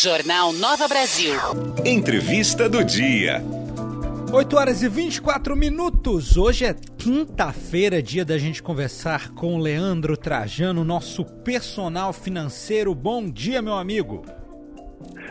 Jornal Nova Brasil. Entrevista do dia. 8 horas e 24 minutos. Hoje é quinta-feira, dia da gente conversar com o Leandro Trajano, nosso personal financeiro. Bom dia, meu amigo.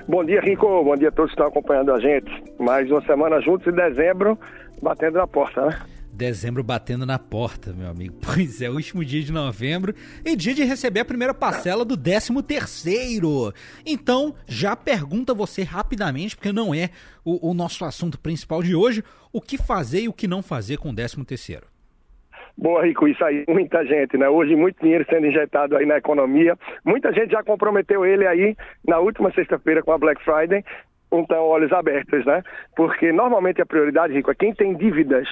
Bom dia, Rico. Bom dia a todos que estão acompanhando a gente. Mais uma semana juntos em dezembro, batendo na porta, né? Dezembro batendo na porta, meu amigo. Pois é, último dia de novembro e dia de receber a primeira parcela do 13 terceiro. Então, já pergunta você rapidamente, porque não é o, o, nosso assunto principal de hoje, o que fazer e o que não fazer com o 13 terceiro. Boa, Rico, isso aí, muita gente, né? Hoje muito dinheiro sendo injetado aí na economia. Muita gente já comprometeu ele aí na última sexta-feira com a Black Friday então olhos abertos, né? Porque normalmente a prioridade, Rico, é quem tem dívidas,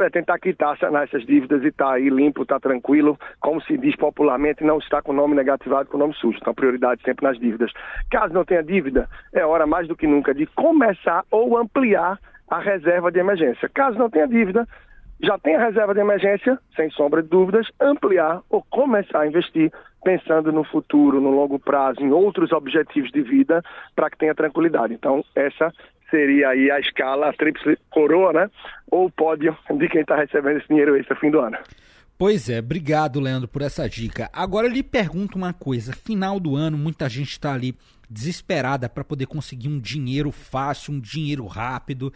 é tentar quitar essas dívidas e tá aí limpo, tá tranquilo, como se diz popularmente, não está com o nome negativado, com o nome sujo. Então prioridade sempre nas dívidas. Caso não tenha dívida, é hora mais do que nunca de começar ou ampliar a reserva de emergência. Caso não tenha dívida, já tem a reserva de emergência, sem sombra de dúvidas, ampliar ou começar a investir pensando no futuro, no longo prazo, em outros objetivos de vida, para que tenha tranquilidade. Então, essa seria aí a escala, a tríplice coroa, né? Ou o pódio de quem está recebendo esse dinheiro esse fim do ano. Pois é, obrigado, Leandro, por essa dica. Agora eu lhe pergunto uma coisa: final do ano, muita gente está ali desesperada para poder conseguir um dinheiro fácil, um dinheiro rápido,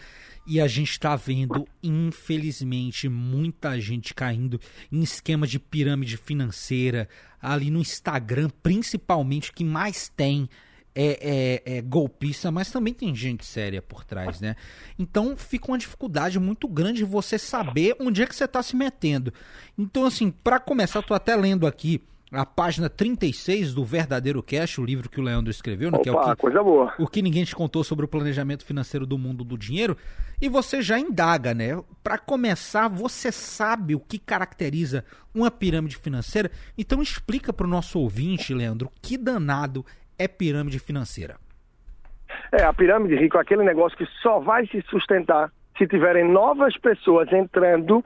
e a gente está vendo, infelizmente, muita gente caindo em esquemas de pirâmide financeira, ali no Instagram, principalmente, que mais tem é, é, é, golpista, mas também tem gente séria por trás, né? Então fica uma dificuldade muito grande você saber onde é que você está se metendo. Então, assim, para começar, tô até lendo aqui a página 36 do Verdadeiro Cash, o livro que o Leandro escreveu, né, Opa, que é o que, coisa boa. o que ninguém te contou sobre o planejamento financeiro do mundo do dinheiro, e você já indaga, né? Para começar, você sabe o que caracteriza uma pirâmide financeira? Então explica para o nosso ouvinte, Leandro, que danado é pirâmide financeira? É, a pirâmide, Rico, é aquele negócio que só vai se sustentar se tiverem novas pessoas entrando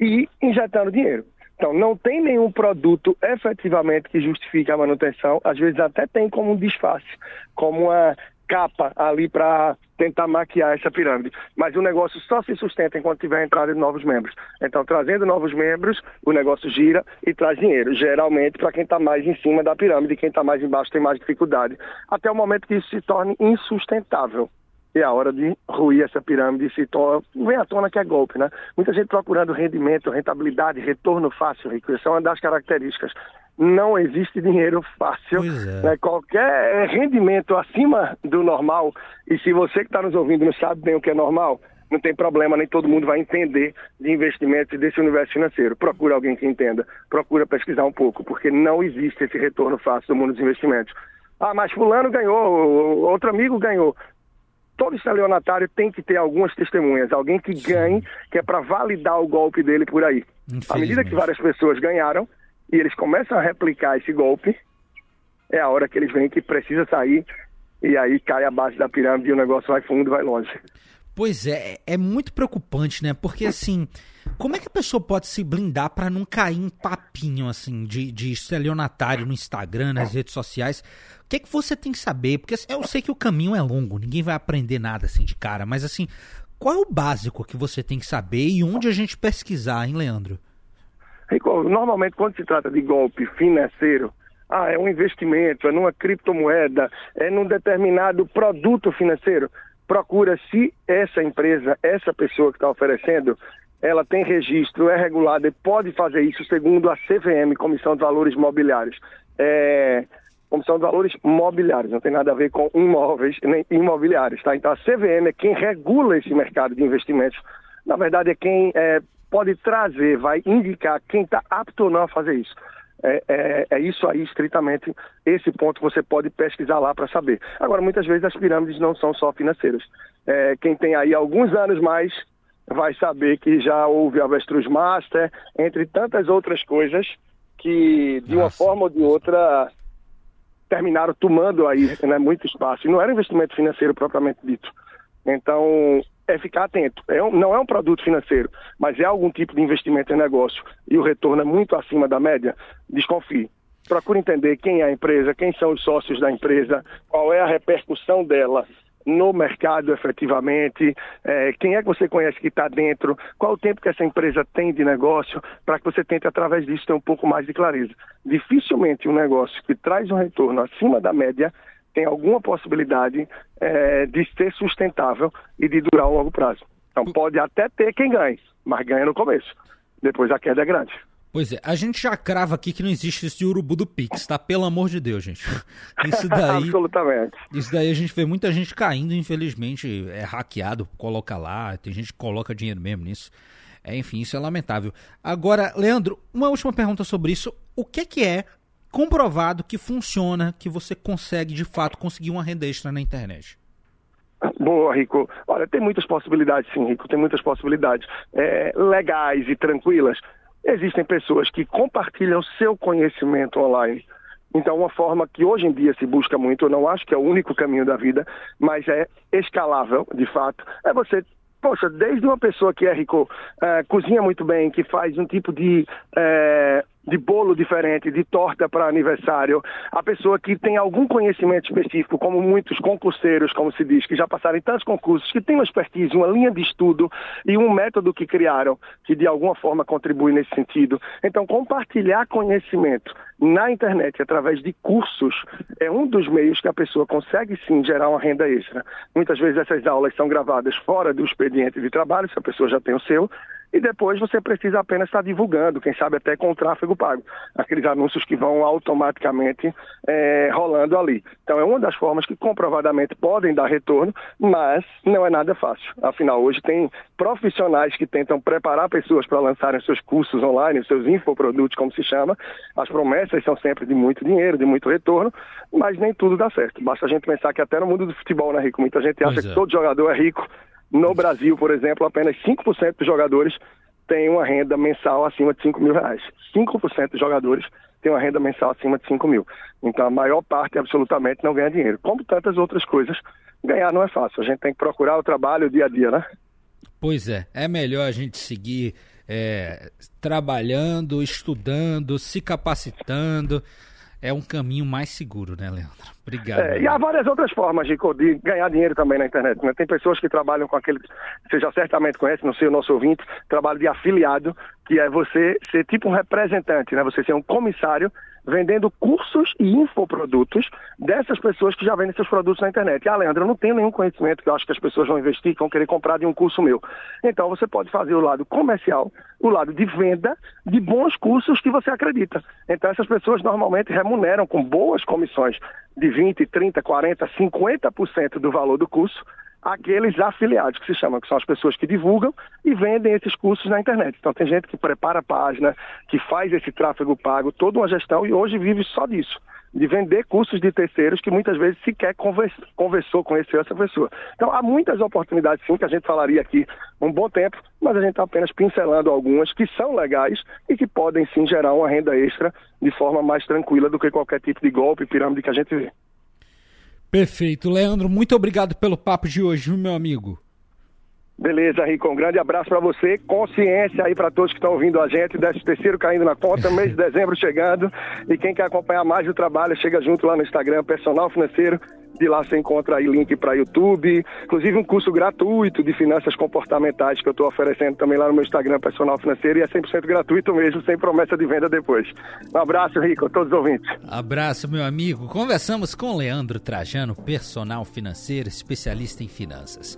e injetando dinheiro. Então, não tem nenhum produto efetivamente que justifique a manutenção. Às vezes até tem como um disfarce, como uma capa ali para tentar maquiar essa pirâmide. Mas o negócio só se sustenta enquanto tiver entrada de novos membros. Então, trazendo novos membros, o negócio gira e traz dinheiro. Geralmente, para quem está mais em cima da pirâmide, quem está mais embaixo tem mais dificuldade. Até o momento que isso se torne insustentável. É a hora de ruir essa pirâmide se torna. Vem à tona que é golpe, né? Muita gente procurando rendimento, rentabilidade, retorno fácil, Rico. Essa é uma das características não existe dinheiro fácil. É. Né? Qualquer rendimento acima do normal, e se você que está nos ouvindo não sabe bem o que é normal, não tem problema, nem todo mundo vai entender de investimentos desse universo financeiro. Procura alguém que entenda, procura pesquisar um pouco, porque não existe esse retorno fácil do mundo dos investimentos. Ah, mas fulano ganhou, outro amigo ganhou. Todo estelionatário tem que ter algumas testemunhas, alguém que ganhe, que é para validar o golpe dele por aí. À medida que várias pessoas ganharam, e eles começam a replicar esse golpe, é a hora que eles veem que precisa sair e aí cai a base da pirâmide e o negócio vai fundo, vai longe. Pois é, é muito preocupante, né? Porque assim, como é que a pessoa pode se blindar para não cair em papinho assim de, de estelionatário no Instagram, nas redes sociais? O que é que você tem que saber? Porque assim, eu sei que o caminho é longo, ninguém vai aprender nada assim de cara, mas assim, qual é o básico que você tem que saber e onde a gente pesquisar, hein, Leandro? Normalmente, quando se trata de golpe financeiro, ah, é um investimento, é numa criptomoeda, é num determinado produto financeiro. Procura se essa empresa, essa pessoa que está oferecendo, ela tem registro, é regulada e pode fazer isso segundo a CVM, Comissão de Valores Mobiliários. É, Comissão de Valores Mobiliários, não tem nada a ver com imóveis nem imobiliários, tá? Então a CVM é quem regula esse mercado de investimentos. Na verdade, é quem é, pode trazer, vai indicar quem está apto ou não a fazer isso. É, é, é, isso aí, estritamente, esse ponto você pode pesquisar lá para saber. Agora, muitas vezes as pirâmides não são só financeiras. É, quem tem aí alguns anos mais vai saber que já houve Avestruz Master, entre tantas outras coisas que, de Nossa. uma forma ou de outra, terminaram tomando aí né, muito espaço. E não era investimento financeiro propriamente dito. Então, é ficar atento. É um, não é um produto financeiro, mas é algum tipo de investimento em negócio e o retorno é muito acima da média, desconfie. procure entender quem é a empresa, quem são os sócios da empresa, qual é a repercussão dela no mercado efetivamente, é, quem é que você conhece que está dentro, qual o tempo que essa empresa tem de negócio, para que você tente, através disso, ter um pouco mais de clareza. Dificilmente um negócio que traz um retorno acima da média tem alguma possibilidade é, de ser sustentável e de durar a longo prazo. Então pode até ter quem ganhe, mas ganha no começo. Depois a queda é grande. Pois é, a gente já crava aqui que não existe esse urubu do Pix, tá? Pelo amor de Deus, gente. Isso daí. Absolutamente. Isso daí a gente vê muita gente caindo, infelizmente, é hackeado, coloca lá, tem gente que coloca dinheiro mesmo nisso. É, enfim, isso é lamentável. Agora, Leandro, uma última pergunta sobre isso. O que é que é comprovado que funciona, que você consegue de fato conseguir uma renda extra na internet? Boa, Rico. Olha, tem muitas possibilidades, sim, Rico, tem muitas possibilidades. É, legais e tranquilas existem pessoas que compartilham seu conhecimento online. Então, uma forma que hoje em dia se busca muito, eu não acho que é o único caminho da vida, mas é escalável, de fato, é você poxa, desde uma pessoa que é rico, é, cozinha muito bem, que faz um tipo de é, de bolo diferente, de torta para aniversário, a pessoa que tem algum conhecimento específico, como muitos concurseiros, como se diz, que já passaram em tantos concursos, que tem uma expertise, uma linha de estudo e um método que criaram, que de alguma forma contribui nesse sentido. Então, compartilhar conhecimento na internet através de cursos é um dos meios que a pessoa consegue sim gerar uma renda extra. Muitas vezes essas aulas são gravadas fora do expediente de trabalho, se a pessoa já tem o seu, e depois você precisa apenas estar divulgando, quem sabe até com o tráfego pago, aqueles anúncios que vão automaticamente é, rolando ali. Então é uma das formas que comprovadamente podem dar retorno, mas não é nada fácil. Afinal, hoje tem profissionais que tentam preparar pessoas para lançarem seus cursos online, seus infoprodutos, como se chama. As promessas são sempre de muito dinheiro, de muito retorno, mas nem tudo dá certo. Basta a gente pensar que até no mundo do futebol, né, Rico? Muita gente acha é. que todo jogador é rico, no Brasil, por exemplo, apenas 5% dos jogadores têm uma renda mensal acima de 5 mil reais. 5% dos jogadores têm uma renda mensal acima de 5 mil. Então a maior parte absolutamente não ganha dinheiro. Como tantas outras coisas, ganhar não é fácil. A gente tem que procurar o trabalho dia a dia, né? Pois é, é melhor a gente seguir é, trabalhando, estudando, se capacitando é um caminho mais seguro, né, Leandro? Obrigado. É, e há várias outras formas de, de, ganhar dinheiro também na internet. Né? Tem pessoas que trabalham com aquele, você já certamente conhece, não sei o nosso ouvinte, trabalho de afiliado, que é você ser tipo um representante, né? Você ser um comissário vendendo cursos e infoprodutos dessas pessoas que já vendem seus produtos na internet. Ah, Leandro, eu não tenho nenhum conhecimento que eu acho que as pessoas vão investir, que vão querer comprar de um curso meu. Então você pode fazer o lado comercial, o lado de venda de bons cursos que você acredita. Então essas pessoas normalmente remuneram com boas comissões de 20, 30, 40, 50% do valor do curso aqueles afiliados, que se chamam, que são as pessoas que divulgam e vendem esses cursos na internet. Então tem gente que prepara a página, que faz esse tráfego pago, toda uma gestão e hoje vive só disso de vender cursos de terceiros que muitas vezes sequer conversou, conversou conheceu essa pessoa. Então há muitas oportunidades sim que a gente falaria aqui um bom tempo, mas a gente está apenas pincelando algumas que são legais e que podem sim gerar uma renda extra de forma mais tranquila do que qualquer tipo de golpe, pirâmide que a gente vê. Perfeito. Leandro, muito obrigado pelo papo de hoje, meu amigo. Beleza, Rico. Um grande abraço para você. Consciência aí para todos que estão ouvindo a gente. Décimo terceiro caindo na conta, mês de dezembro chegando. E quem quer acompanhar mais do trabalho, chega junto lá no Instagram, Personal Financeiro. De lá você encontra aí link para YouTube, inclusive um curso gratuito de finanças comportamentais que eu estou oferecendo também lá no meu Instagram Personal Financeiro e é 100% gratuito mesmo, sem promessa de venda depois. Um abraço, Rico, a todos os ouvintes. Abraço, meu amigo. Conversamos com Leandro Trajano, personal financeiro, especialista em finanças.